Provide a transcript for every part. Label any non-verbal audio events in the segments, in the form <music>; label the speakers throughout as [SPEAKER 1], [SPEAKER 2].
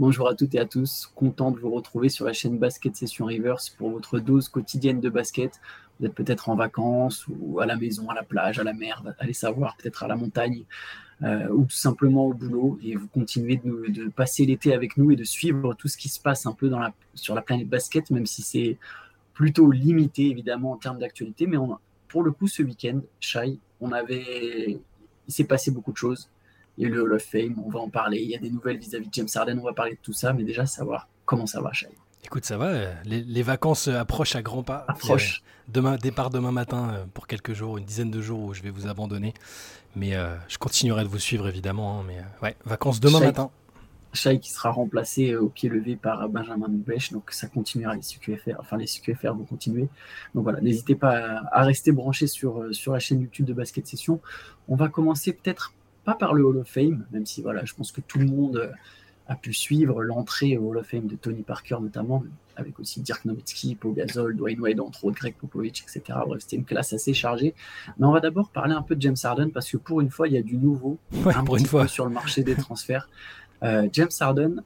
[SPEAKER 1] Bonjour à toutes et à tous, content de vous retrouver sur la chaîne Basket Session Reverse pour votre dose quotidienne de basket. Vous êtes peut-être en vacances ou à la maison, à la plage, à la mer, allez savoir, peut-être à la montagne euh, ou tout simplement au boulot et vous continuez de, passer l'été avec nous et de suivre tout ce qui se passe un peu sur la planète basket, même si c'est plutôt limité évidemment en termes d'actualité. Mais pour le coup, ce week-end, Shai, on avait, il s'est passé beaucoup de choses il y a eu le Hall of Fame, on va en parler. Il y a des nouvelles vis-à-vis de James Harden, on va parler de tout ça, mais déjà savoir comment ça va, Shai.
[SPEAKER 2] Écoute, ça va. Euh, les, vacances approchent à grands pas.
[SPEAKER 1] Approche.
[SPEAKER 2] demain, départ demain matin euh, pour quelques jours, une dizaine de jours où je vais vous abandonner. Mais euh, je continuerai de vous suivre évidemment. Hein, mais ouais, vacances demain matin.
[SPEAKER 1] Shai qui sera remplacé au pied levé par Benjamin Moubèche, donc ça continuera les CQFR, enfin les CQFR vont continuer. Donc voilà, n'hésitez pas à, rester branché sur, sur la chaîne YouTube de Basket Session. On va commencer peut-être pas par le Hall of Fame, même si voilà, je pense que tout le monde euh, a pu suivre l'entrée au Hall of Fame de Tony Parker notamment, avec aussi Dirk Nowitzki, Paul Gasol, Dwayne Wade, entre autres, Greg Popovich, etc. Bref, c'était une classe assez chargée. Mais on va d'abord parler un peu de James Harden, parce que pour une fois, il y a du nouveau <laughs>
[SPEAKER 2] pour une fois.
[SPEAKER 1] sur le marché des transferts. Euh, James Harden,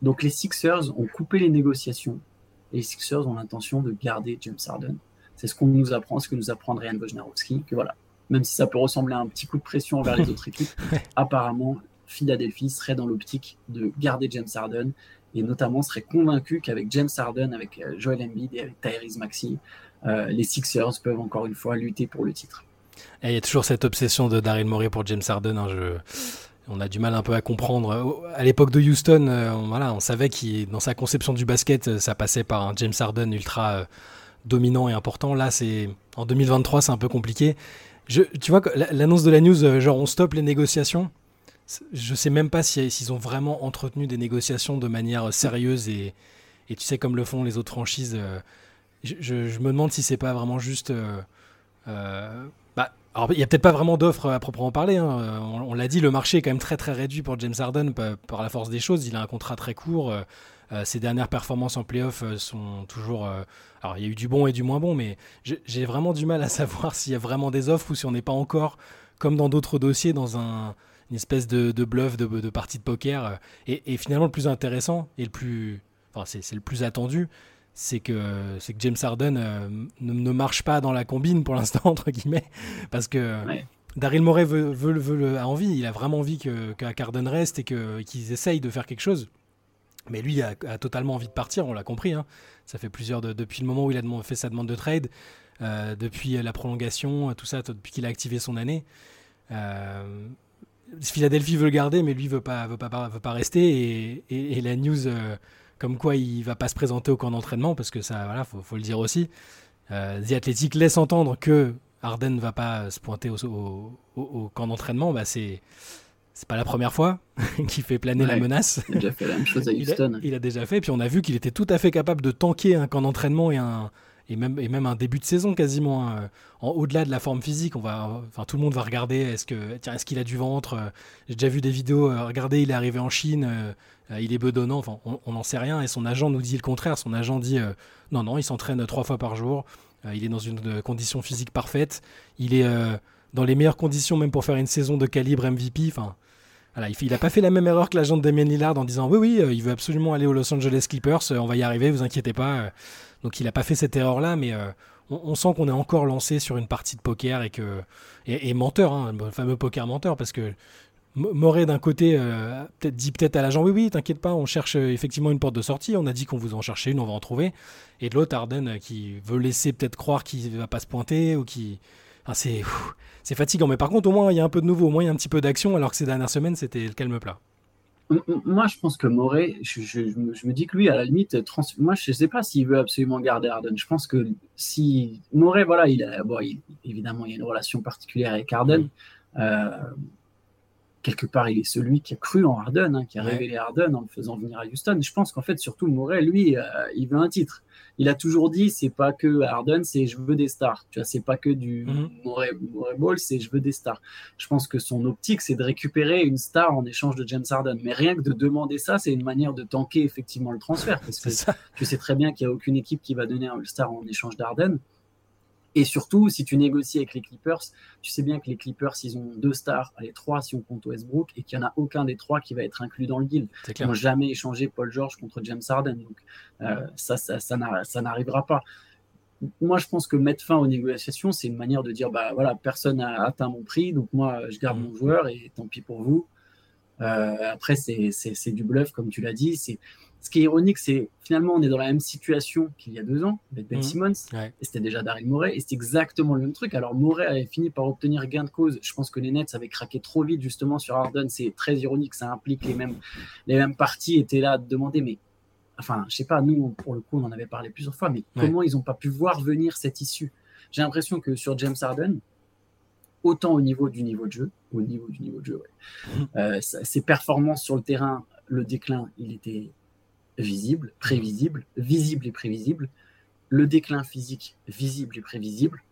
[SPEAKER 1] donc les Sixers ont coupé les négociations, et les Sixers ont l'intention de garder James Harden. C'est ce qu'on nous apprend, ce que nous apprend Ryan Wojnarowski, que voilà, même si ça peut ressembler à un petit coup de pression envers les <laughs> autres équipes. Apparemment, Philadelphie serait dans l'optique de garder James Harden et notamment serait convaincu qu'avec James Harden, avec euh, Joel Embiid et avec Tyrese Maxey, euh, les Sixers peuvent encore une fois lutter pour le titre.
[SPEAKER 2] Et il y a toujours cette obsession de Daryl Morey pour James Harden. Hein, on a du mal un peu à comprendre. À l'époque de Houston, euh, on, voilà, on savait qu'il, dans sa conception du basket, ça passait par un James Harden ultra dominant et important. Là, c'est en 2023, c'est un peu compliqué tu vois, l'annonce de la news, euh, genre on stoppe les négociations, je sais même pas s'ils ont vraiment entretenu des négociations de manière euh, sérieuse et, et, tu sais, comme le font les autres franchises. Euh, je, me demande si c'est pas vraiment juste. bah, alors, il n'y a peut-être pas vraiment d'offres à proprement parler. Hein. On, l'a dit, le marché est quand même très très réduit pour James Harden par, la force des choses. Il a un contrat très court. Ses dernières performances en playoff sont toujours alors, il y a eu du bon et du moins bon, mais j'ai vraiment du mal à <laughs> savoir s'il y a vraiment des offres ou si on n'est pas encore, comme dans d'autres dossiers, dans un, une espèce de, bluff, de, de, partie de poker. Et, finalement, le plus intéressant et le plus. Enfin, c'est le plus attendu, c'est que, que James Harden euh, ne, marche pas dans la combine pour l'instant, <laughs> entre guillemets, parce que. Daryl Morey veut, veut, a envie, il a vraiment envie que, que reste et qu'ils essayent de faire quelque chose. Mais lui a, totalement envie de partir, on l'a compris. Hein. Ça fait plusieurs depuis le moment où il a fait sa demande de trade, euh, depuis la prolongation, tout ça, depuis qu'il a activé son année. Euh, Philadelphie veut le garder, mais lui veut pas, veut pas, rester. Et, la news, euh, comme quoi il va pas se présenter au camp d'entraînement, parce que ça, voilà, faut, le dire aussi. The Athletic laisse entendre que Harden ne va pas se pointer au, au camp d'entraînement. Bah c'est c'est pas la première fois <laughs> qu'il fait planer la menace.
[SPEAKER 1] Il a déjà fait la même chose à <laughs> Houston.
[SPEAKER 2] Il a, déjà fait, puis on a vu qu'il était tout à fait capable de tanker un camp d'entraînement et, un, et, même, et même un début de saison quasiment. Hein. en, au-delà de la forme physique, on va, enfin, tout le monde va regarder est-ce, que, tiens, est-ce qu'il a du ventre? J'ai déjà vu des vidéos, euh, regardez, il est arrivé en Chine, euh, il est bedonnant, enfin, on n'en sait rien, et son agent nous dit le contraire. Son agent dit euh, non, non, il s'entraîne trois fois par jour, il est dans une condition physique parfaite, il est dans les meilleures conditions même pour faire une saison de calibre MVP. Enfin, voilà, il n'a pas fait la même erreur que l'agent de Damien Lillard en disant oui, oui, euh, il veut absolument aller aux Los Angeles Clippers, euh, on va y arriver, vous inquiétez pas. Euh. Donc il n'a pas fait cette erreur-là, mais on, sent qu'on est encore lancé sur une partie de poker et que et, menteur, hein, le fameux poker menteur, parce que Moret d'un côté dit peut-être à l'agent oui oui t'inquiète pas on cherche effectivement une porte de sortie on a dit qu'on vous en cherchait une on va en trouver et de l'autre Arden qui veut laisser peut-être croire qu'il va pas se pointer ou qui c'est fatigant. Mais par contre, au moins, il y a un peu de nouveau, au moins, il y a un petit peu d'action, alors que ces dernières semaines, c'était le calme plat.
[SPEAKER 1] Moi, je pense que Moret, je, me dis que lui, à la limite, moi, je ne sais pas s'il veut absolument garder Arden. Je pense que si Moret, voilà, il a, évidemment, il y a une relation particulière avec Arden. Euh, quelque part, il est celui qui a cru en Harden, hein, qui a révélé Harden en le faisant venir à Houston. Je pense qu'en fait, surtout Moret, lui, euh, il veut un titre il a toujours dit c'est pas que Harden, c'est je veux des stars. Tu vois, c'est pas que du mm Ball, c'est je veux des stars. Je pense que son optique, c'est de récupérer une star en échange de James Harden. Mais rien que de demander ça, c'est une manière de tanker effectivement le transfert. Parce que tu sais très bien qu'il n'y a aucune équipe qui va donner un star en échange d'Harden. Et surtout, si tu négocies avec les Clippers, tu sais bien que les Clippers, ils ont deux stars, allez, trois si on compte Westbrook, et qu'il n'y en a aucun des trois qui va être inclus dans le deal. Ils n'ont jamais échangé Paul George contre James Harden. Donc, euh, ça, ça, ça n'arrivera pas. Moi, je pense que mettre fin aux négociations, c'est une manière de dire bah voilà, personne n'a atteint mon prix, donc moi, je garde mon joueur et tant pis pour vous. Euh, après, c'est du bluff, comme tu l'as dit. C'est ce qui est ironique, c'est finalement, on est dans la même situation qu'il y a deux ans avec Ben mhm. Simmons, et c'était déjà Daryl Morey, et c'est exactement le même truc. Alors, Morey avait fini par obtenir gain de cause. Je pense que les Nets avaient craqué trop vite, justement, sur Harden. C'est très ironique, ça implique les mêmes, les mêmes parties étaient là à demander, mais enfin, je sais pas, nous, pour le coup, on en avait parlé plusieurs fois, mais comment ils n'ont pas pu voir venir cette issue? J'ai l'impression que sur James Harden, autant au niveau du niveau de jeu, au niveau du niveau de jeu, mhm. euh, ses performances sur le terrain, le déclin, il était visible, prévisible, visible et prévisible. Le déclin physique, visible et prévisible.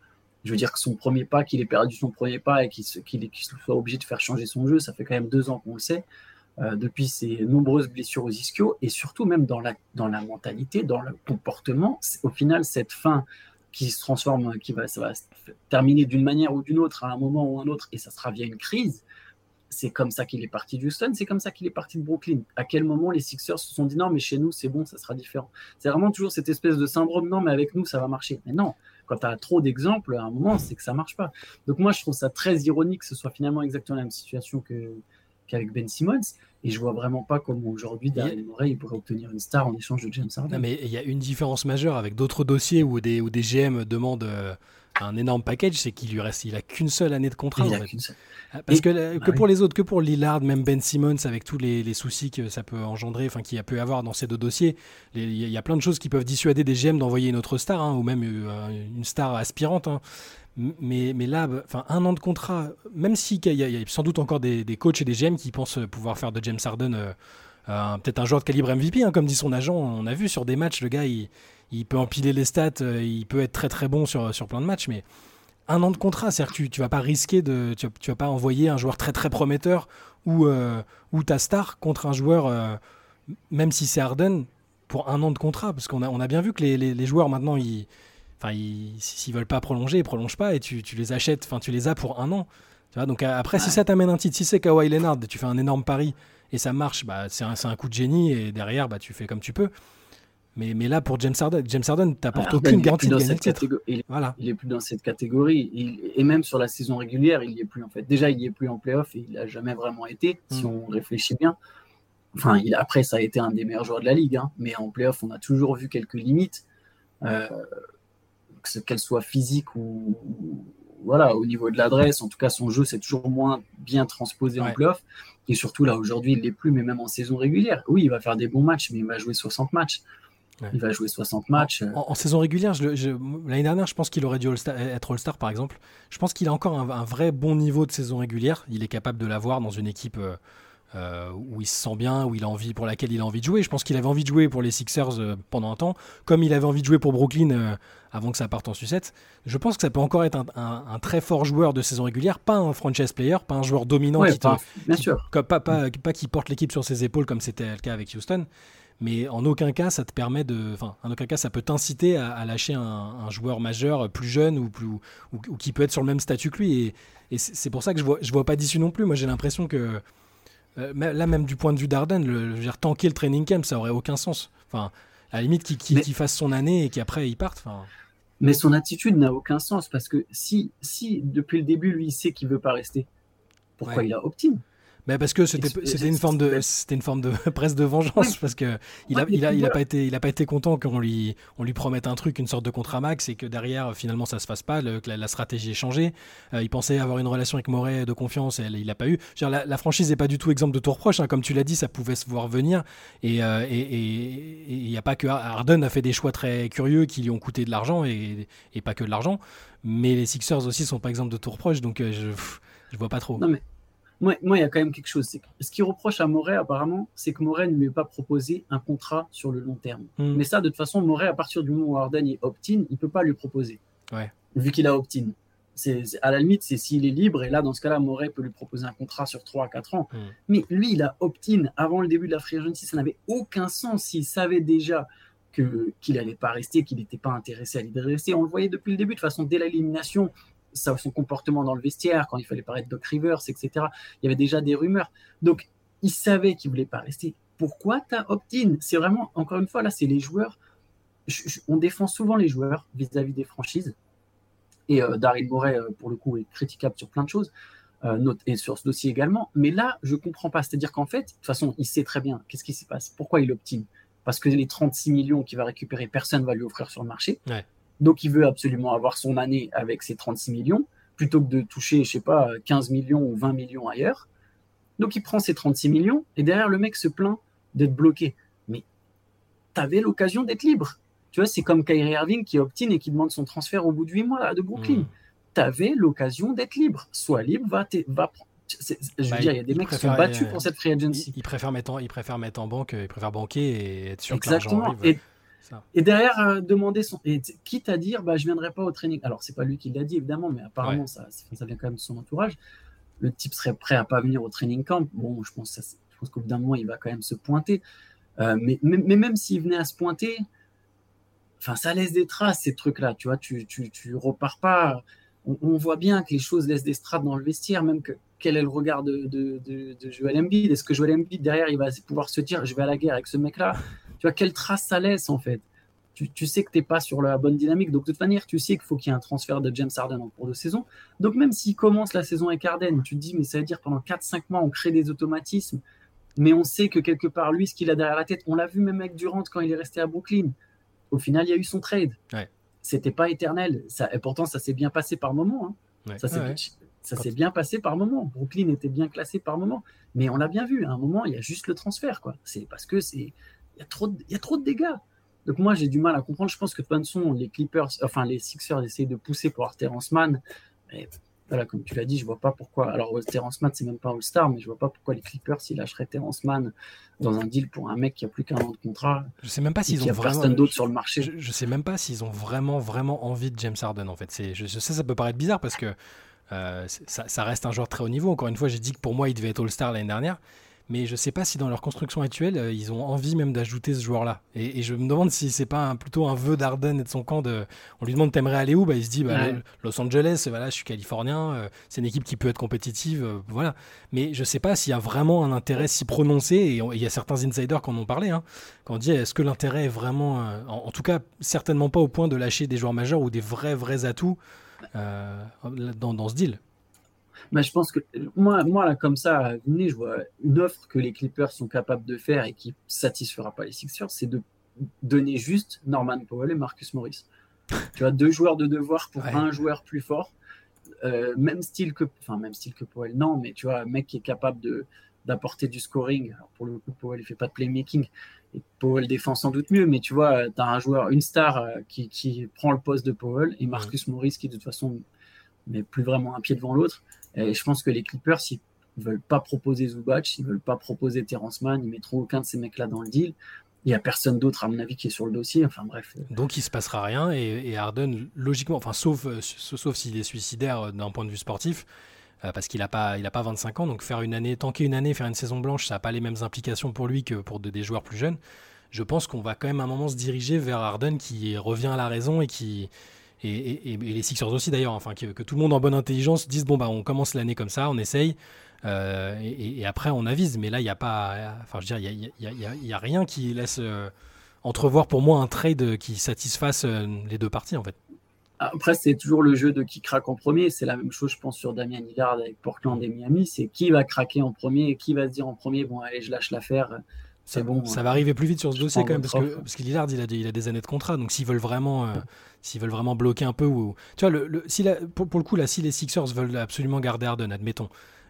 [SPEAKER 1] Je veux dire que son premier pas, qu'il ait perdu son premier pas et qu'il soit obligé de faire changer son jeu, ça fait quand même deux ans qu'on le sait. Euh, depuis ses nombreuses blessures aux ischios et surtout même dans la, mentalité, dans le comportement. Au final, cette fin qui se transforme, qui va, ça va se terminer d'une manière ou d'une autre à un moment ou un autre, et ça sera via une crise, c'est comme ça qu'il est parti de Houston, c'est comme ça qu'il est parti de Brooklyn. À quel moment les Sixers se sont dit non, mais chez nous, c'est bon, ça sera différent. C'est vraiment toujours cette espèce de syndrome non, mais avec nous, ça va marcher. Mais non, quand tu as trop d'exemples, à un moment, c'est que ça marche pas. Donc moi, je trouve ça très ironique que ce soit finalement exactement la même situation qu'avec Ben Simmons. Et je vois vraiment pas comment aujourd'hui, Daryl Morey, il pourrait obtenir une star en échange de James Harden.
[SPEAKER 2] mais il y a une différence majeure avec d'autres dossiers où des, où des GM demandent euh, un énorme package, c'est qu'il lui reste, il a qu'une seule année de contrat.
[SPEAKER 1] Il a qu'une seule.
[SPEAKER 2] Ah, parce que, que pour les autres, que pour Lillard, même Ben Simmons, avec tous les, les soucis que ça peut engendrer, enfin qu'il y a pu avoir dans ces deux dossiers, il y, a plein de choses qui peuvent dissuader des GM d'envoyer une autre star, hein, ou même euh, une star aspirante. Hein. Mais, mais là, enfin, un an de contrat, même s'il y, y, a sans doute encore des, des, coachs et des GM qui pensent pouvoir faire de James Harden euh, peut-être un joueur de calibre MVP, hein, comme dit son agent, on a vu sur des matchs, le gars, il, peut empiler les stats, euh, il peut être très très bon sur, sur plein de matchs, mais un an de contrat, c'est-à-dire que tu, tu vas pas risquer de, tu, vas pas envoyer un joueur très très prometteur ou, euh, ou ta star contre un joueur, euh, même si c'est Harden, pour un an de contrat, parce qu'on a, on a bien vu que les, les, joueurs maintenant, ils, enfin, s'ils veulent pas prolonger, ils prolongent pas et tu, tu les achètes, enfin, tu les as pour un an. Tu vois, donc après, si ça t'amène un titre, si c'est Kawhi Leonard, tu fais un énorme pari et ça marche, bah, c'est un, un, coup de génie et derrière, bah, tu fais comme tu peux. Mais, mais là, pour James Harden, James Harden t'apporte aucune garantie de gagner
[SPEAKER 1] Il, voilà. il est plus dans cette catégorie. et même sur la saison régulière, il n'y est plus en fait. Déjà, il n'y est plus en playoff et il n'a jamais vraiment été, si hmm. on réfléchit bien. Enfin, il, après, ça a été un des meilleurs joueurs de la ligue, hein. mais en playoff, on a toujours vu quelques limites, euh, qu'elles soient physiques ou, voilà, au niveau de l'adresse. En tout cas, son jeu, c'est toujours moins bien transposé en playoff. Et surtout, là, aujourd'hui, il l'est plus, mais même en saison régulière. Oui, il va faire des bons matchs, mais il va jouer 60 matchs. Il va jouer 60 matchs.
[SPEAKER 2] En, saison régulière, l'année dernière, je pense qu'il aurait dû être All-Star, par exemple. Je pense qu'il a encore un, vrai bon niveau de saison régulière. Il est capable de l'avoir dans une équipe euh, euh, où il se sent bien, où il a envie, pour laquelle il a envie de jouer. Je pense qu'il avait envie de jouer pour les Sixers euh, pendant un temps, comme il avait envie de jouer pour Brooklyn avant que ça parte en sucette. Je pense que ça peut encore être un, très fort joueur de saison régulière, pas un franchise player, pas un joueur dominant
[SPEAKER 1] qui, bien sûr.
[SPEAKER 2] pas, pas, pas qui porte l'équipe sur ses épaules comme c'était le cas avec Houston mais en aucun cas ça te permet de, enfin, en aucun cas ça peut t'inciter à, lâcher un, joueur majeur plus jeune ou plus ou, qui peut être sur le même statut que lui. Et, et c'est pour ça que je vois, je vois pas d'issue non plus. Moi, j'ai l'impression que euh, là, même du point de vue d'Arden, le, tanker le training camp, ça aurait aucun sens. Enfin, à la limite, qu'il fasse son année et qu'après il parte. Enfin.
[SPEAKER 1] Mais son attitude n'a aucun sens parce que si, si depuis le début lui il sait qu'il veut pas rester, pourquoi il a opt
[SPEAKER 2] mais parce que c'était une forme de <laughs> c'était une forme de presque de vengeance parce que il a il a, il a pas été il a pas été content qu'on lui on lui promette un truc une sorte de contrat max et que derrière finalement ça se fasse pas que la, stratégie ait changé euh, il pensait avoir une relation avec Moret de confiance et il l'a pas eu. La, la, franchise n'est pas du tout exemple de tout reproche hein. comme tu l'as dit ça pouvait se voir venir. Et euh, et il n'y a pas que Harden a fait des choix très curieux qui lui ont coûté de l'argent et, et, pas que de l'argent. Mais les Sixers aussi sont pas exemple de tout reproche donc euh, je je vois pas trop.
[SPEAKER 1] Non mais moi, il y a quand même quelque chose. ce qu'il reproche à Moret, apparemment, c'est que Moret ne lui a pas proposé un contrat sur le long terme. Hmm. Mais ça, de toute façon, Moret, à partir du moment où Harden est opt-in, il ne peut pas lui proposer. Vu qu'il a opt-in. à la limite, c'est s'il est libre. Et là, dans ce cas-là, Moret peut lui proposer un contrat sur 3 à 4 ans. Hmm. Mais lui, il a opt-in avant le début de la free agency. Ça n'avait aucun sens s'il savait déjà qu'il n'allait pas rester, qu'il n'était pas intéressé à l'idée de rester. On le voyait depuis le début, de toute façon, dès l'élimination, son comportement dans le vestiaire, quand il fallait paraître Doc Rivers, etc. Il y avait déjà des rumeurs. Donc, il savait qu'il voulait pas rester. Pourquoi tu as opt-in? C'est vraiment, encore une fois, là, c'est les joueurs. on défend souvent les joueurs vis-à-vis des franchises. Et euh, Daryl Morey, euh, pour le coup, est critiquable sur plein de choses. Euh, et sur ce dossier également. Mais là, je comprends pas. C'est-à-dire qu'en fait, de toute façon, il sait très bien qu'est-ce qui se passe. Pourquoi il opt-in? Parce que les 36 millions qu'il va récupérer, personne ne va lui offrir sur le marché. Donc, il veut absolument avoir son année avec ces 36 millions, plutôt que de toucher, je sais pas, 15 millions ou 20 millions ailleurs. Donc, il prend ces 36 millions, et derrière, le mec se plaint d'être bloqué. Mais tu avais l'occasion d'être libre. Tu vois, c'est comme Kyrie Irving qui opt-in et qui demande son transfert au bout de 8 mois de Brooklyn. Hmm tu avais l'occasion d'être libre. Sois libre, va, va je veux bah, dire, il y a des mecs qui sont battus pour cette free agency.
[SPEAKER 2] Ils, préfèrent mettre en, ils préfèrent mettre en banque, ils préfèrent banquer et être sûr
[SPEAKER 1] Exactement. que l'argent arrive. Et, derrière, euh, demander son. Et quitte à dire, bah, je viendrai pas au training. Alors, c'est pas lui qui l'a dit, évidemment, mais apparemment, ça, ça vient quand même de son entourage. Le type serait prêt à pas venir au training camp. Bon, je pense, je pense qu'au bout d'un moment, il va quand même se pointer. Euh, mais, mais, même s'il venait à se pointer, enfin, ça laisse des traces, ces trucs-là. Tu vois, tu, tu, tu repars pas on, voit bien que les choses laissent des strates dans le vestiaire, même que quel est le regard de, de, de, Joel Embiid? Est-ce que Joel Embiid, derrière, il va pouvoir se dire je vais à la guerre avec ce mec-là? Tu vois, quelle trace ça laisse en fait tu, sais que tu n'es pas sur la bonne dynamique, donc de toute manière, tu sais qu'il faut qu'il y ait un transfert de James Harden en cours de saison. Donc même s'il commence la saison avec Harden, tu te dis mais ça veut dire pendant 4-5 mois, on crée des automatismes, mais on sait que quelque part, lui, ce qu'il a derrière la tête, on l'a vu même avec Durant quand il est resté à Brooklyn. Au final, il y a eu son trade. Ouais c'était pas éternel. Ça, et pourtant, ça s'est bien passé par moment. Hein. Ça s'est bien passé par moment. Brooklyn était bien classé par moment. Mais on l'a bien vu. À un moment, il y a juste le transfert. quoi. C'est parce que c'est il y, a trop de, il y a trop de dégâts. Donc moi, j'ai du mal à comprendre. Je pense que façon, les Clippers, enfin les Sixers essayent de pousser pour avoir Terrence Mann. Mais voilà, comme tu l'as dit, je vois pas pourquoi. Alors, Terrence Mann, c'est même pas All-Star, mais je vois pas pourquoi les Clippers, s'ils lâcheraient Terrence Mann dans un deal pour un mec qui a plus qu'un an de contrat.
[SPEAKER 2] Je sais même pas s'ils ont
[SPEAKER 1] vraiment. personne d'autre sur le marché.
[SPEAKER 2] Je, sais même pas s'ils ont vraiment, vraiment envie de James Harden, en fait. Je, je sais, ça peut paraître bizarre parce que euh, ça, ça, reste un joueur très haut niveau. Encore une fois, j'ai dit que pour moi, il devait être All-Star l'année dernière mais je ne sais pas si dans leur construction actuelle, euh, ils ont envie même d'ajouter ce joueur-là. Et, je me demande si c'est pas plutôt un vœu d'Arden et de son camp. De, on lui demande t'aimerais aller où? Bah, Il se dit bah, Los Angeles, voilà, je suis californien, euh, c'est une équipe qui peut être compétitive, euh, voilà. Mais je ne sais pas s'il y a vraiment un intérêt si prononcé. Et il y a certains insiders qui en ont parlé, hein, qui ont dit est-ce que l'intérêt est vraiment, en, tout cas, certainement pas au point de lâcher des joueurs majeurs ou des vrais vrais atouts dans, dans ce deal?
[SPEAKER 1] Mais je pense que moi, moi là, comme ça, je vois une offre que les Clippers sont capables de faire et qui satisfera pas les Sixers, c'est de donner juste Norman Powell et Marcus Morris. <laughs> tu vois, deux joueurs de devoir pour un joueur plus fort. Euh, même style que, enfin, même style que Powell, non, mais tu vois, un mec qui est capable de d'apporter du scoring. Alors pour le coup, Powell, il fait pas de playmaking. Et Powell défend sans doute mieux, mais tu vois, tu as un joueur, une star euh, qui, qui, prend le poste de Powell et Marcus Morris qui, de toute façon, met plus vraiment un pied devant l'autre. Et je pense que les Clippers, s'ils veulent pas proposer Zubac, s'ils veulent pas proposer Terrence Mann, ils mettront aucun de ces mecs-là dans le deal. Il n'y a personne d'autre, à mon avis, qui est sur le dossier. Enfin bref.
[SPEAKER 2] Donc il se passera rien et, Harden, logiquement, enfin sauf, euh, sauf s'il est suicidaire euh, d'un point de vue sportif, euh, parce qu'il n'a pas, a pas 25 ans, donc faire une année, tanker une année, faire une saison blanche, ça n'a pas les mêmes implications pour lui que pour des joueurs plus jeunes. Je pense qu'on va quand même à un moment se diriger vers Harden qui revient à la raison et qui, et, les Sixers aussi d'ailleurs, enfin que, tout le monde en bonne intelligence dise bon bah on commence l'année comme ça, on essaye. Euh, et, après on avise, mais là il n'y a pas, enfin je veux dire, il y a, rien qui laisse euh, entrevoir pour moi un trade qui satisfasse euh, les deux parties en fait.
[SPEAKER 1] Après, c'est toujours le jeu de qui craque en premier. C'est la même chose, je pense, sur Damien Lillard avec Portland et Miami. C'est qui va craquer en premier et qui va se dire en premier, bon, allez, je lâche l'affaire.
[SPEAKER 2] C'est bon. Ça va arriver plus vite sur ce dossier quand même, parce que, parce que Lillard, il a, des, il a des années de contrat. Donc s'ils veulent vraiment s'ils veulent vraiment bloquer un peu ou tu vois le, si pour, le coup là si les Sixers veulent absolument garder Harden admettons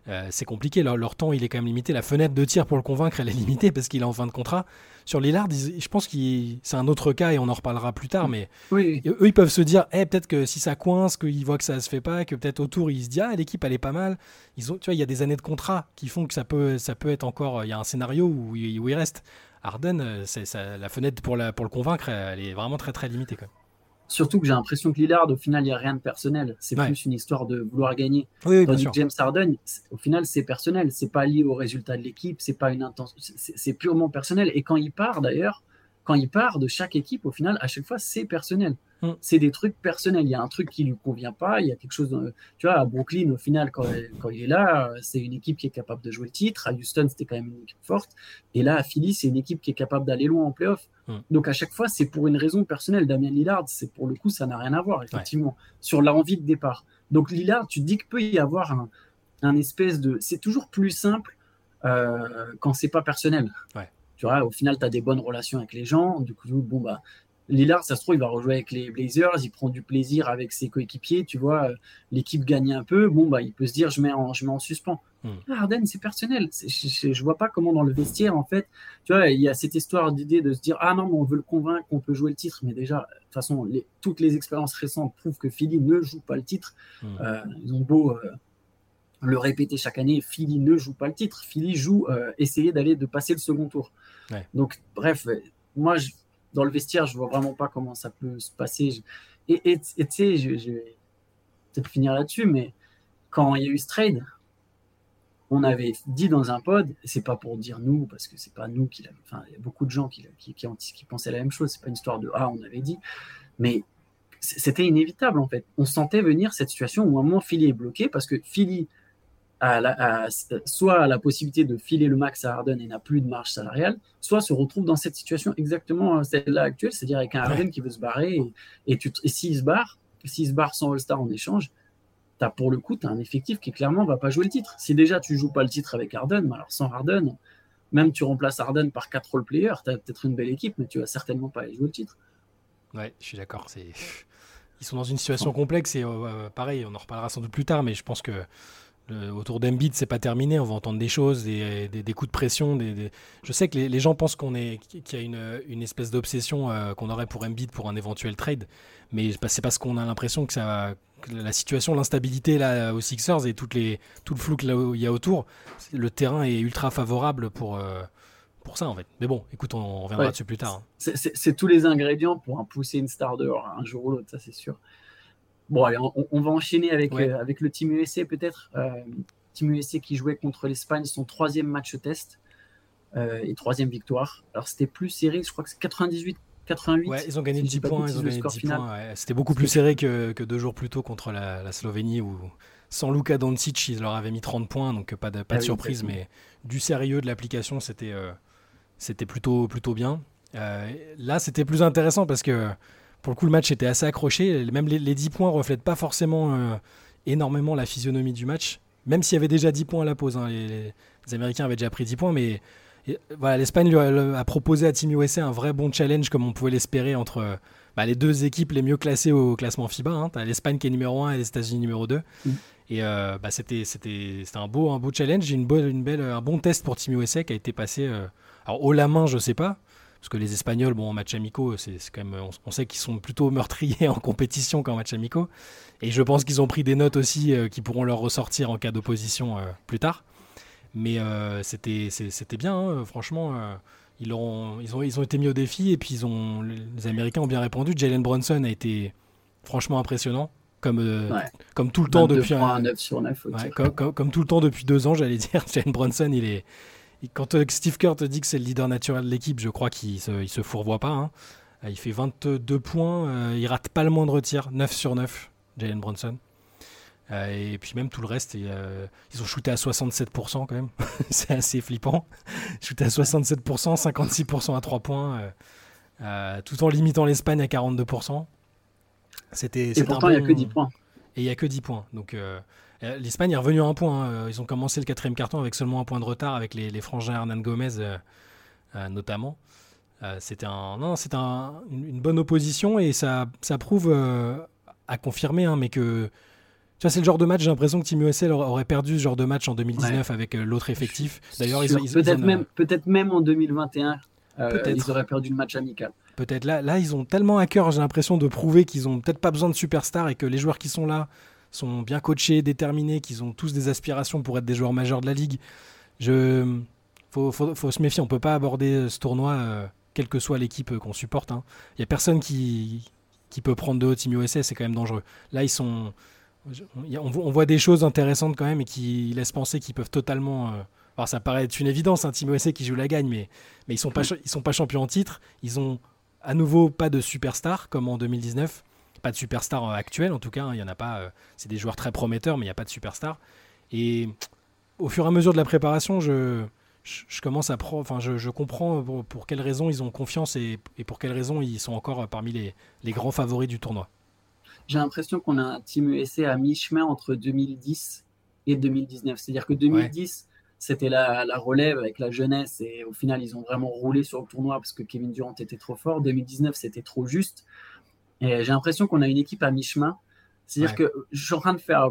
[SPEAKER 2] euh, c'est compliqué. Leur, temps il est quand même limité. La fenêtre de tir pour le convaincre elle est limitée parce qu'il est en fin de contrat. Sur Lillard je pense que c'est un autre cas et on en reparlera plus tard mais eux ils peuvent se dire eh, peut-être que si ça coince qu'ils voient que ça se fait pas que peut-être autour ils se disent ah l'équipe elle est pas mal. Ils ont tu vois il y a des années de contrat qui font que ça peut ça peut être encore il y a un scénario où, où il reste. Harden euh, c'est la fenêtre pour, la, pour le convaincre elle est vraiment très très limitée quand
[SPEAKER 1] Surtout que j'ai l'impression que Lillard, au final, il n'y a rien de personnel. C'est plus une histoire de vouloir gagner.
[SPEAKER 2] Oui,
[SPEAKER 1] James Harden, au final, c'est personnel. C'est pas lié au résultat de l'équipe. C'est pas une intention. C'est purement personnel. Et quand il part, d'ailleurs, quand il part de chaque équipe, au final, à chaque fois, c'est personnel.
[SPEAKER 2] Mm.
[SPEAKER 1] C'est des trucs personnels. Il y a un truc qui lui convient pas. Il y a quelque chose. dans- Tu vois, à Brooklyn, au final, quand, quand il est là, euh, c'est une équipe qui est capable de jouer le titre. À Houston, c'était quand même une équipe forte. Et là, à Philly, c'est une équipe qui est capable d'aller loin en playoff.
[SPEAKER 2] Mm.
[SPEAKER 1] Donc à chaque fois, c'est pour une raison personnelle. Damien Lillard, c'est pour le coup, ça n'a rien à voir, effectivement, sur l'envie de départ. Donc Lillard, tu te dis qu'il peut y avoir un, un espèce de. C'est toujours plus simple euh, quand c'est pas personnel.
[SPEAKER 2] Ouais.
[SPEAKER 1] Tu vois, au final, tu as des bonnes relations avec les gens. Du coup, bon, bah, Lillard, ça se trouve, il va rejouer avec les Blazers, il prend du plaisir avec ses coéquipiers, tu vois, euh, l'équipe gagne un peu, bon, bah, il peut se dire, je mets en, je mets en suspens.
[SPEAKER 2] Hmm.
[SPEAKER 1] Ah, Harden, c'est personnel. Je, je vois pas comment dans le vestiaire, en fait, tu vois, il y a cette histoire d'idée de se dire, ah non, mais on veut le convaincre qu'on peut jouer le titre, mais déjà, de toute façon, les, toutes les expériences récentes prouvent que Philly ne joue pas le titre.
[SPEAKER 2] Hmm.
[SPEAKER 1] Euh, ils ont beau euh, le répéter chaque année, Philly ne joue pas le titre. Philly joue euh, essayer d'aller de passer le second tour.
[SPEAKER 2] Ouais.
[SPEAKER 1] Donc, bref, moi, je- dans le vestiaire, je vois vraiment pas comment ça peut se passer. Je- Et tu sais, je, je vais peut-être finir là-dessus, mais quand il y a eu ce trade, on avait dit dans un pod, c'est pas pour dire nous, parce que c'est pas nous qui l'avons. Enfin, il y a beaucoup de gens qui, qui, qui, qui pensaient la même chose. C'est pas une histoire de ah, on avait dit, mais c'était inévitable en fait. On sentait venir cette situation où à un moment Philly est bloqué parce que Philly la- a- soit la possibilité de filer le max à Harden et n'a plus de marge salariale, soit se retrouve dans cette situation exactement euh, celle-là actuelle, c'est-à-dire avec un Harden qui veut se barrer et, et, tu- et s'il se barre, s'il se barre sans All-Star en échange, t'as pour le coup, tu as un effectif qui clairement va pas jouer le titre. Si déjà tu joues pas le titre avec Harden, mais alors sans Harden, même tu remplaces Harden par quatre role players, tu as peut-être une belle équipe, mais tu vas certainement pas aller jouer le titre.
[SPEAKER 2] Ouais, je suis d'accord. C'est... Ils sont dans une situation complexe et euh, pareil, on en reparlera sans doute plus tard, mais je pense que le- autour d'Embiid, c'est pas terminé. On va entendre des choses, des, des- des coups de pression. Des, Je sais que les, les gens pensent qu'on est, qu'il y a une, une espèce d'obsession euh, qu'on aurait pour Embiid pour un éventuel trade, mais c'est parce qu'on a l'impression que, ça, que la situation, l'instabilité là aux Sixers et toutes les, tout le flou qu'il y a autour, le terrain est ultra favorable pour. euh, pour ça en fait. Mais bon, écoute, on, on reviendra
[SPEAKER 1] Ouais.
[SPEAKER 2] dessus plus tard. hein.
[SPEAKER 1] C'est- tous les ingrédients pour un pousser une star dehors un jour ou l'autre, ça c'est sûr. Bon, allez, on, on va enchaîner avec,
[SPEAKER 2] Ouais.
[SPEAKER 1] euh, avec le Team USA peut-être. Euh, Team USA qui jouait contre l'Espagne, son troisième match test euh, et troisième victoire. Alors c'était plus serré, je crois que c'est 98-88.
[SPEAKER 2] Ouais, ils ont gagné
[SPEAKER 1] si je
[SPEAKER 2] 10
[SPEAKER 1] dis pas de
[SPEAKER 2] points. Ils ont
[SPEAKER 1] le
[SPEAKER 2] gagné
[SPEAKER 1] score
[SPEAKER 2] 10
[SPEAKER 1] final.
[SPEAKER 2] points. ouais. C'était beaucoup plus serré que, que deux jours plus tôt contre la, la Slovénie où sans Luka Doncic, ils leur avaient mis 30 points, donc pas de, pas
[SPEAKER 1] Ah
[SPEAKER 2] de
[SPEAKER 1] oui,
[SPEAKER 2] surprise, mais du sérieux de l'application, c'était euh, c'était plutôt, plutôt bien. Là, c'était plus intéressant parce que pour le coup, le match était assez accroché. Même les, les 10 points reflètent pas forcément euh, énormément la physionomie du match, même s'il y avait déjà 10 points à la pause. hein. Les, les- les Américains avaient déjà pris 10 points, mais et, voilà, l'Espagne lui a, a proposé à Team USA un vrai bon challenge comme on pouvait l'espérer entre euh, bah, les deux équipes les mieux classées au classement FIBA. Hein. T'as l'Espagne qui est numéro 1 et les États-Unis numéro 2.
[SPEAKER 1] Mm.
[SPEAKER 2] Et euh, bah, c'était c'était c'était un beau un beau challenge, une bonne une belle un bon test pour Team USA qui a été passé. euh, alors haut la main, je sais pas. Parce que les Espagnols, bon, en match amicaux, c'est quand même, on, on sait qu'ils sont plutôt meurtriers <laughs> en compétition qu'en match amicaux. Et je pense qu'ils ont pris des notes aussi euh, qui pourront leur ressortir en cas d'opposition euh, plus tard. Mais euh, c'était bien, hein, franchement. euh, ils, ont, ils, ont, ils ont été mis au défi et puis ils ont, les Américains ont bien répondu. Jalen Brunson a été franchement impressionnant, comme,
[SPEAKER 1] Ouais.
[SPEAKER 2] comme tout le temps
[SPEAKER 1] 22
[SPEAKER 2] depuis
[SPEAKER 1] points,
[SPEAKER 2] un,
[SPEAKER 1] 9 sur 9. ok.
[SPEAKER 2] Ouais, comme, comme- comme tout le temps depuis deux ans, j'allais <laughs> dire, Jalen Brunson, il est. quand euh, Steve Kerr te dit que c'est le leader naturel de l'équipe, je crois qu'il se, il se fourvoie pas. hein. Euh, Il fait 22 points, euh, il rate pas le moindre tir, 9 sur 9, Jalen Brunson. Euh, et puis même tout le reste, et, euh, ils ont shooté à 67% quand même, <laughs> c'est assez flippant. Shooté à 67%, 56% à 3 points, euh, tout en limitant l'Espagne à 42%. C'était,
[SPEAKER 1] Et pourtant, il n'y a que 10 points.
[SPEAKER 2] et il n'y a que 10 points. Donc l'Espagne est revenue à un point. hein. Ils ont commencé le quatrième carton avec seulement un point de retard avec les, les frangins Hernan Gomez euh, euh, notamment. Euh, c'était un, non, c'était un- une, bonne opposition et ça, ça prouve euh, à confirmer, hein, mais que tu vois, c'est le genre de match. J'ai l'impression que Team USA aurait perdu ce genre de match en 2019 avec euh, l'autre effectif. D'ailleurs, ils, ils- ils
[SPEAKER 1] peut-être
[SPEAKER 2] en, euh,
[SPEAKER 1] même, peut-être même en 2021, euh,
[SPEAKER 2] Peut-être.
[SPEAKER 1] ils auraient perdu le match amical.
[SPEAKER 2] Peut-être là, là, ils ont tellement à cœur, j'ai l'impression, de prouver qu'ils ont peut-être pas besoin de superstars et que les joueurs qui sont là sont bien coachés, déterminés, qu'ils ont tous des aspirations pour être des joueurs majeurs de la ligue. Je, faut, faut, faut se méfier, on peut pas aborder ce tournoi, euh, quelle que soit l'équipe qu'on supporte. hein. Il y a personne qui, qui peut prendre de haut Team USA, c'est quand même dangereux. Là, ils sont, on, voit- des choses intéressantes quand même et qui laissent penser qu'ils peuvent totalement euh, alors ça paraît être une évidence, un Team USA qui joue la gagne, mais, mais ils sont pas, ils sont pas champions en titre. Ils ont à nouveau pas de superstar comme en 2019. Pas de superstar actuel en tout cas, hein. il y en a pas. c'est des joueurs très prometteurs, mais il n'y a pas de superstar. Et au fur et à mesure de la préparation, je, je, commence à enfin, je, je comprends pour, quelles raisons ils ont confiance et, et, pour quelles raisons ils sont encore parmi les, les grands favoris du tournoi.
[SPEAKER 1] J'ai l'impression qu'on a un team USA à mi-chemin entre 2010 et 2019. C'est-à-dire que 2010, c'était la, la, relève avec la jeunesse et au final, ils ont vraiment roulé sur le tournoi parce que Kevin Durant était trop fort. 2019, c'était trop juste. Et j'ai l'impression qu'on a une équipe à mi-chemin. C'est-à-dire que je suis en train de faire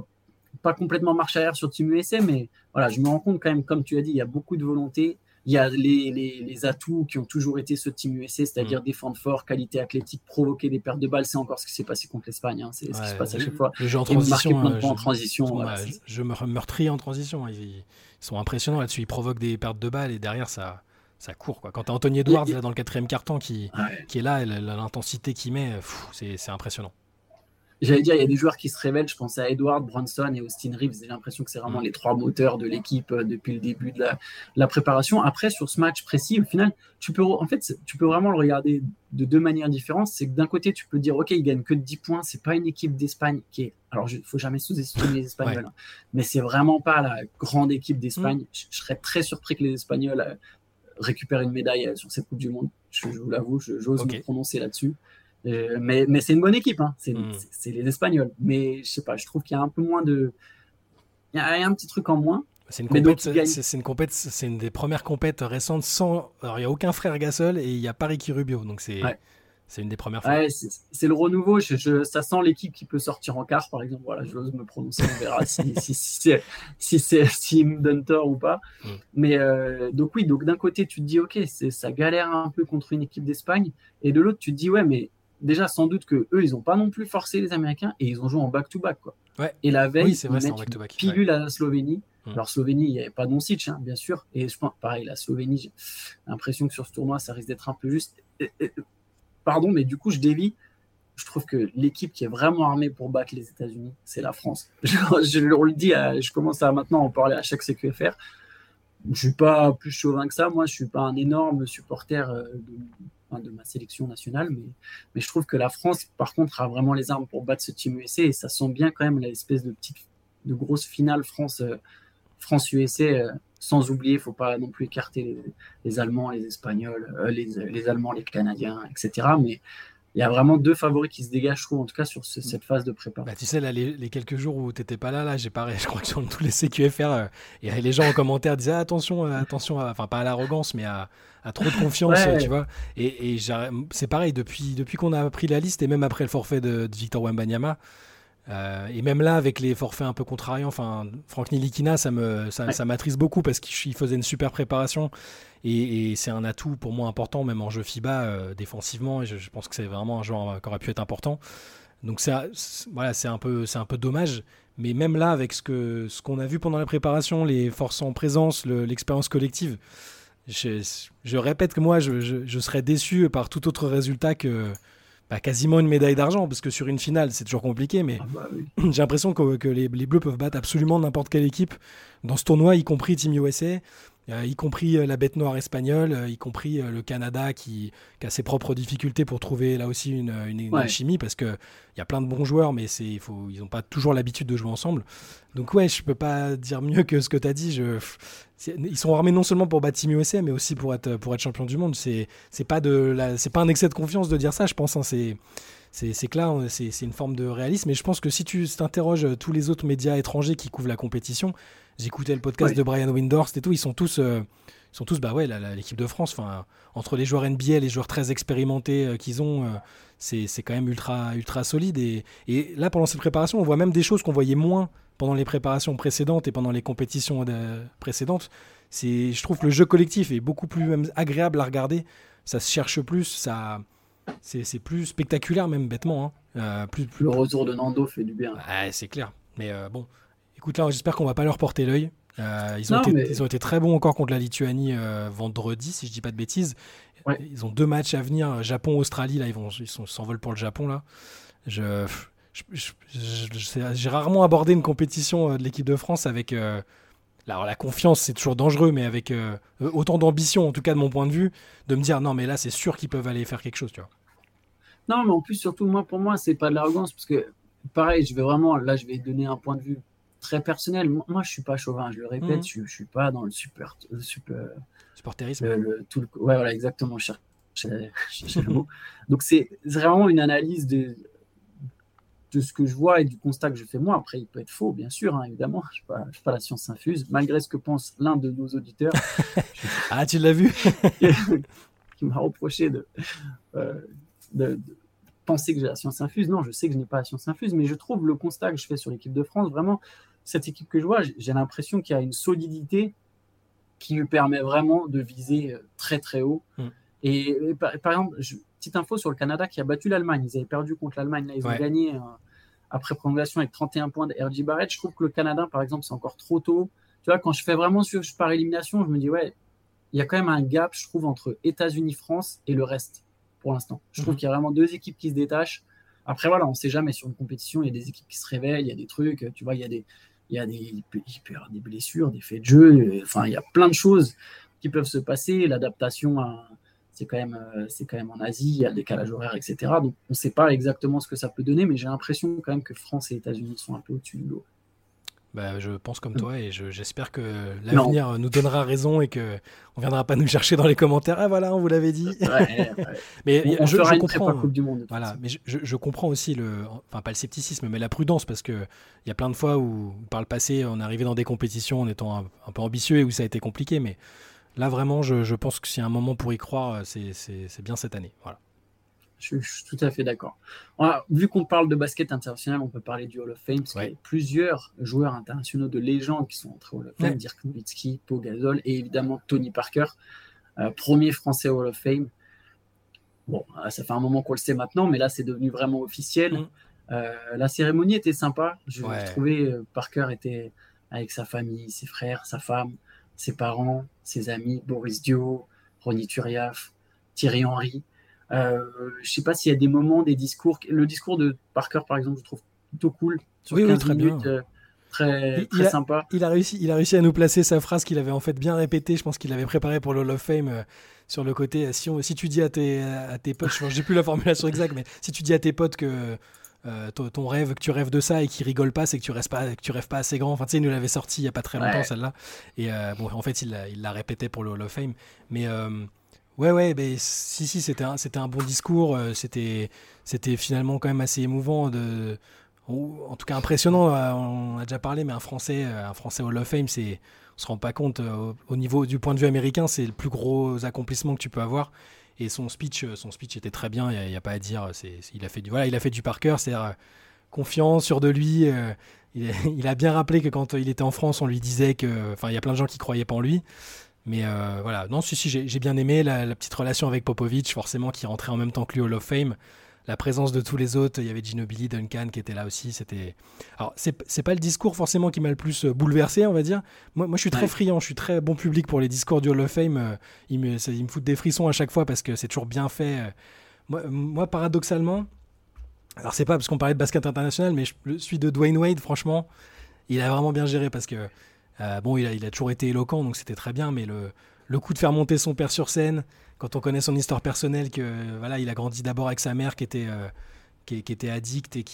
[SPEAKER 1] pas complètement marche arrière sur Team USA, mais voilà, je me rends compte quand même, comme tu as dit, il y a beaucoup de volonté. Il y a les, les, les atouts qui ont toujours été ce Team USA, c'est-à-dire mm. défendre fort, qualité athlétique, provoquer des pertes de balles. C'est encore ce qui s'est passé contre l'Espagne. Hein. C'est ce qui se passe à chaque fois.
[SPEAKER 2] Le jeu en transition. Euh, je, en transition je, me meurtris en transition. Ils, sont impressionnants là-dessus. Ils provoquent des pertes de balles et derrière, ça, ça court. Quoi. Quand tu as Anthony Edwards là, dans le quatrième carton qui, qui est là, l'intensité qu'il met, c'est impressionnant.
[SPEAKER 1] J'allais dire, il y a des joueurs qui se révèlent. Je pensais à Edward, Bronson et Austin Reeves. J'ai l'impression que c'est vraiment les trois moteurs de l'équipe euh, depuis le début de la, préparation. Après, sur ce match précis, au final, tu peux, en fait, tu peux vraiment le regarder de deux manières différentes. C'est que d'un côté, tu peux dire, OK, ils gagnent que 10 points. C'est pas une équipe d'Espagne qui est. Alors, il faut jamais sous-estimer les Espagnols, hein. mais c'est vraiment pas la grande équipe d'Espagne. Mm. Je, serais très surpris que les Espagnols euh, récupèrent une médaille euh, sur cette Coupe du Monde. Je, vous l'avoue, j'ose me prononcer là-dessus. Euh, mais, mais c'est une bonne équipe, hein. mm. c'est les Espagnols. Mais je sais pas, je trouve qu'il y a un peu moins de. Il y a un petit truc en moins.
[SPEAKER 2] C'est une, compète, c'est une, compète, c'est une des premières compètes récentes sans. Alors il n'y a aucun frère Gasol et il y a pas Ricky Rubio. Donc c'est. C'est une des premières fois.
[SPEAKER 1] Ouais, c'est le renouveau. Je, ça sent l'équipe qui peut sortir en quart, par exemple. Voilà, j'ose me prononcer. On verra si, si, <laughs> si, si c'est si me donne tort ou pas. Mm. Mais euh, donc oui, donc d'un côté tu te dis ok, ça galère un peu contre une équipe d'Espagne, et de l'autre tu te dis ouais, mais déjà sans doute que eux ils n'ont pas non plus forcé les Américains et ils ont joué en back to back quoi. Et la veille, c'est vrai, ils mettent pilule à la Slovénie. Hum. Alors Slovénie, il n'y avait pas Doncic hein, bien sûr et je pense pareil la Slovénie, j'ai l'impression que sur ce tournoi ça risque d'être un peu juste. Pardon, mais du coup je dévie. Je trouve que l'équipe qui est vraiment armée pour battre les États-Unis, c'est la France. <laughs> Je, le dis, je commence à maintenant en parler à chaque CQFR. Je suis pas plus chauvin que ça. Moi, je suis pas un énorme supporter euh, de, ma sélection nationale. Mais, je trouve que la France, par contre, a vraiment les armes pour battre ce team USA et ça sent bien quand même l'espèce de petite, grosse finale France, euh, France USA. Euh, sans oublier, il faut pas non plus écarter les, Allemands, les Espagnols, euh, les, les, Allemands, les Canadiens, etc. Mais il y a vraiment deux favoris qui se dégagent, je trouve, en tout cas sur cette phase de préparation.
[SPEAKER 2] Bah, tu sais, là, les, quelques jours où tu n'étais pas là, là, j'ai pareil, <laughs> je crois que sur tous les CQFR, et les gens en commentaire disaient ah, attention, attention, enfin pas à l'arrogance, mais à, à trop de confiance, tu vois. Et, et c'est pareil, depuis, depuis qu'on a pris la liste, et même après le forfait de, Victor Wembanyama, euh, et même là, avec les forfaits un peu contrariants, enfin, Franck Nilikina, ça me, ça, m'attriste beaucoup parce qu'il faisait une super préparation et, c'est un atout pour moi important, même en jeu FIBA euh, défensivement. Et je, pense que c'est vraiment un joueur qui aurait pu être important. Donc c'est, voilà, c'est un peu, c'est un peu dommage. Mais même là, avec ce que, ce qu'on a vu pendant la préparation, les forces en présence, l'expérience collective, je, répète que moi, je, serais déçu par tout autre résultat que bah, quasiment une médaille d'argent, parce que sur une finale, c'est toujours compliqué, mais ah bah <clears throat> j'ai l'impression que, les, les, Bleus peuvent battre absolument n'importe quelle équipe dans ce tournoi, y compris Team USA. Euh, y compris euh, la bête noire espagnole, euh, y compris le Canada qui, a ses propres difficultés pour trouver là aussi une, une, chimie parce qu'il y a plein de bons joueurs, mais il faut, ils n'ont pas toujours l'habitude de jouer ensemble. Donc, ouais, je peux pas dire mieux que ce que tu as dit. Je, ils sont armés non seulement pour battre Team USA, mais aussi pour être, pour être champion du monde. C'est pas, pas un excès de confiance de dire ça, je pense. Hein, c'est c'est clair, c'est une forme de réalisme. Mais je pense que si tu t'interroges tous les autres médias étrangers qui couvrent la compétition, J'écoutais le podcast de Brian Windhorst et tout. Ils sont tous, euh, ils sont tous bah ouais, l'équipe de France. Enfin, entre les joueurs NBA et les joueurs très expérimentés euh, qu'ils ont, euh, c'est quand même ultra, ultra solide. Et, et, là, pendant cette préparation, on voit même des choses qu'on voyait moins pendant les préparations précédentes et pendant les compétitions précédentes. Je trouve que le jeu collectif est beaucoup plus agréable à regarder. Ça se cherche plus, ça, c'est plus spectaculaire même bêtement.
[SPEAKER 1] Hein. plus, plus, le retour de Nando fait du bien.
[SPEAKER 2] c'est clair. Mais bon, Écoute, là, j'espère qu'on va pas leur porter l'œil. Euh, ils, ont été, ils ont été très bons encore contre la Lituanie euh, vendredi, si je dis pas de bêtises. Ils ont deux matchs à venir, Japon-Australie. Là, ils vont, ils s'envolent pour le Japon là. Je, j'ai rarement abordé une compétition euh, de l'équipe de France avec alors la confiance c'est toujours dangereux, mais avec autant d'ambition, en tout cas de mon point de vue, de me dire non mais là c'est sûr qu'ils peuvent aller faire quelque chose, tu vois.
[SPEAKER 1] Non, mais en plus surtout moi pour moi c'est pas de l'arrogance parce que pareil, je vais vraiment là je vais donner un point de vue très personnel. Moi, je suis pas chauvin, je le répète, mmh. je, je suis pas dans le super, le super
[SPEAKER 2] supporterisme.
[SPEAKER 1] Le, tout le, ouais, voilà, exactement. Je le mot. <laughs> Donc c'est vraiment une analyse de, de ce que je vois et du constat que je fais moi. Après, il peut être faux, bien sûr, hein, évidemment. Je ne suis, pas la science infuse, malgré ce que pense l'un de nos auditeurs. <laughs>
[SPEAKER 2] ah, tu l'as vu? <laughs>
[SPEAKER 1] Qui m'a reproché euh, de, de, penser que j'ai la science infuse. Non, je sais que je n'ai pas la science infuse, mais je trouve le constat que je fais sur l'équipe de France, vraiment, cette équipe que je vois, j'ai l'impression qu'il y a une solidité qui lui permet vraiment de viser euh, très très haut. Mm. Et, par, exemple, petite info sur le Canada qui a battu l'Allemagne. Ils avaient perdu contre l'Allemagne. Là, ils ont gagné euh, après prolongation avec 31 points de RJ Barrett. Je trouve que le Canada, par exemple, c'est encore trop tôt. Tu vois, quand je fais vraiment sur par élimination, je me dis, ouais, il y a quand même un gap, je trouve, entre États-Unis, France et le reste pour l'instant. Je trouve mm-hmm. qu'il y a vraiment deux équipes qui se détachent. Après, voilà, on ne sait jamais sur une compétition, il y a des équipes qui se réveillent, il y a des trucs, tu vois, il y a des, il y a des, il peut, y avoir des blessures, des faits de jeu, enfin, il y a plein de choses qui peuvent se passer. L'adaptation, c'est quand, même, euh, c'est quand même en Asie, il y a le décalage horaire, etc. Donc, on ne sait pas exactement ce que ça peut donner, mais j'ai l'impression quand même que France et États-Unis sont un peu au-dessus du lot.
[SPEAKER 2] Bah, je pense comme toi et j'espère que l'avenir nous donnera raison et que on viendra pas nous chercher dans les commentaires. Ah voilà, on vous l'avait dit. <laughs>
[SPEAKER 1] mais je, comprends. du monde,
[SPEAKER 2] voilà, mais je, comprends aussi le, enfin pas le scepticisme, mais la prudence parce que il y a plein de fois où par le passé on est arrivé dans des compétitions en étant un, peu ambitieux et où ça a été compliqué, mais là vraiment je, pense que s'il y a un moment pour y croire, c'est bien cette année. Voilà.
[SPEAKER 1] Je, suis tout à fait d'accord. Vu qu'on parle de basket international, on peut parler du Hall of Fame, parce qu'il y a plusieurs joueurs internationaux de légende qui sont entrés au Hall of Fame, Dirk Nowitzki, Pau Gasol et évidemment Tony Parker, euh, premier français au Hall of Fame. Bon, euh, ça fait un moment qu'on le sait maintenant, mais là c'est devenu vraiment officiel. Mm. Euh, la cérémonie était sympa. Je trouvais Parker était avec sa famille, ses frères, sa femme, ses parents, ses amis, Boris Dio, Ronny Turiaf, Thierry Henry. Euh, je sais pas s'il y a des moments, des discours. Le discours de Parker, par exemple, je trouve plutôt cool.
[SPEAKER 2] oui, oui, très bien.
[SPEAKER 1] Euh, très, très sympa.
[SPEAKER 2] Il a, réussi, il a réussi à nous placer sa phrase qu'il avait en fait bien répétée. Je pense qu'il avait préparé pour le Hall of Fame euh, sur le côté. Si, si tu dis à tes, à tes potes, je n'ai plus la formulation exacte, mais si tu dis à tes potes que ton, rêve, que tu rêves de ça et qu'ils rigolent pas, c'est que tu restes pas, que tu rêves pas assez grand. Enfin, tu sais, il nous l'avait sorti il y a pas très longtemps celle-là. Et bon, en fait, il l'a répété pour le Hall of Fame. Mais Ouais, ouais, ben, si, si, c'était un, c'était un bon discours. Euh, c'était, c'était finalement quand même assez émouvant. De, en tout cas impressionnant. Euh, on a déjà parlé, mais un Français, euh, un Français Hall of Fame, c'est, on se rend pas compte. Au niveau du point de vue américain, c'est le plus gros accomplissement que tu peux avoir. Et son speech, son speech était très bien. Il n'y a, pas à dire. C'est, il a fait du, voilà, il a fait du par cœur. C'est confiant, sûr de lui. <laughs> il, a bien rappelé que quand il était en France, on lui disait que, enfin, y a plein de gens qui croyaient pas en lui. Mais euh, voilà, non, si, si, j'ai bien aimé la, petite relation avec Popovic, forcément, qui rentrait en même temps que lui au Hall of Fame. La présence de tous les autres, il y avait Ginobili, Duncan qui était là aussi. C'était. Alors, c'est pas le discours forcément qui m'a le plus euh, bouleversé, on va dire. Moi, moi je suis très friand, je suis très bon public pour les discours du Hall of Fame. Euh, il me, ça, me foutent des frissons à chaque fois parce que c'est toujours bien fait. Moi, moi paradoxalement, alors c'est pas parce qu'on parlait de basket international, mais je, suis de Dwayne Wade, franchement, il a vraiment bien géré parce que euh, bon, il a, toujours été éloquent, donc c'était très bien, mais le, coup de faire monter son père sur scène, quand on connaît son histoire personnelle, que voilà, il a grandi d'abord avec sa mère qui était, euh, qui, était addict et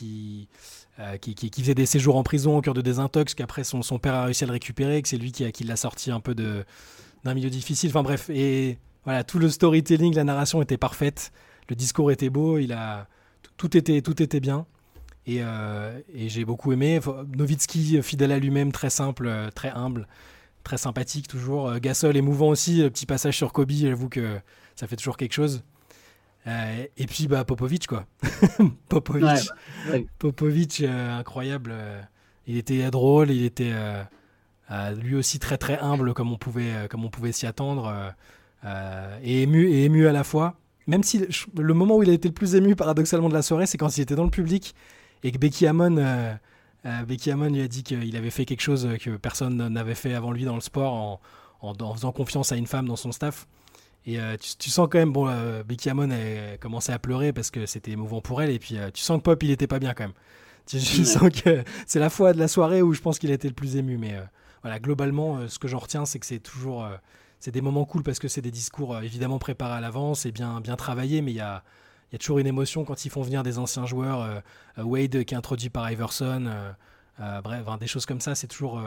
[SPEAKER 2] euh, qui, qui, qui, faisait des séjours en prison au cœur de désintox, qu'après son, père a réussi à le récupérer, que c'est lui qui, qui l'a sorti un peu d'un milieu difficile. Enfin bref, et voilà, tout le storytelling, la narration était parfaite, le discours était beau, il a, tout, était, tout était bien. Euh, et, j'ai beaucoup aimé. Novitski, fidèle à lui-même, très simple, euh, très humble, très sympathique toujours. Euh, Gasol, émouvant aussi. Le petit passage sur Kobe, j'avoue que ça fait toujours quelque chose. et puis bah, Popovic, quoi. <laughs> Popovic, bah, Popovic incroyable. Il était drôle, il était lui aussi très très humble comme on pouvait, comme on pouvait s'y attendre. et, ému, et ému à la fois. Même si le moment où il a été le plus ému paradoxalement de la soirée, c'est quand il était dans le public et que Becky Hammon, euh, euh, Becky Hammon lui a dit qu'il avait fait quelque chose que personne n'avait fait avant lui dans le sport en, en, faisant confiance à une femme dans son staff. Et euh, tu, sens quand même, bon, Becky Hammon a commencé à pleurer parce que c'était émouvant pour elle. Et puis tu sens que Pop, il était pas bien quand même. <laughs> Tu, sens que c'est la fois de la soirée où je pense qu'il était le plus ému. Mais voilà, globalement, ce que j'en retiens, c'est que c'est toujours c'est des moments cool parce que c'est des discours évidemment préparés à l'avance et bien, bien travaillés, mais il y a, y a toujours une émotion quand ils font venir des anciens joueurs. Wade qui est introduit par Iverson, bref, des choses comme ça, c'est toujours.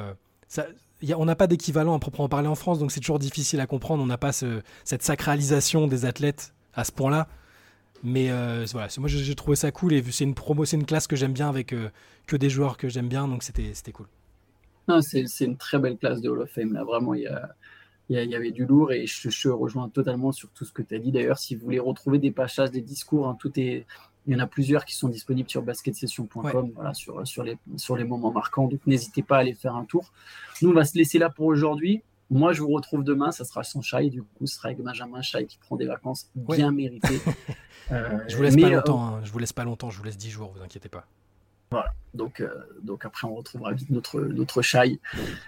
[SPEAKER 2] On n'a pas d'équivalent à proprement parler en France, donc c'est toujours difficile à comprendre. On n'a pas cette sacralisation des athlètes à ce point-là. Mais euh, voilà, moi j'ai trouvé ça cool et c'est une promo, c'est une classe que j'aime bien avec euh, que des joueurs que j'aime bien, donc c'était cool.
[SPEAKER 1] C'est une très belle classe de Hall of Fame. Là, vraiment, il y, a, il y, avait du lourd et je, je rejoins totalement sur tout ce que tu as dit. D'ailleurs, si vous voulez retrouver des passages, des discours, hein, tout est, il y en a plusieurs qui sont disponibles sur basketsession.com voilà, sur, sur, les, sur les moments marquants. Donc n'hésitez pas à aller faire un tour. Nous, on va se laisser là pour aujourd'hui. Moi, je vous retrouve demain. Ça sera sans Chai. Du coup, ce sera avec Benjamin Chai qui prend des vacances bien méritées. <laughs>
[SPEAKER 2] Euh, je vous laisse pas longtemps. Hein. Je vous laisse pas longtemps. Je vous laisse 10 jours. Vous inquiétez pas.
[SPEAKER 1] Voilà. Donc, euh, donc après, on retrouvera vite notre, notre Chai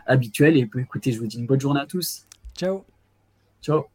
[SPEAKER 1] habituel. Et écoutez, je vous dis une bonne journée à tous.
[SPEAKER 2] Ciao.
[SPEAKER 1] Ciao.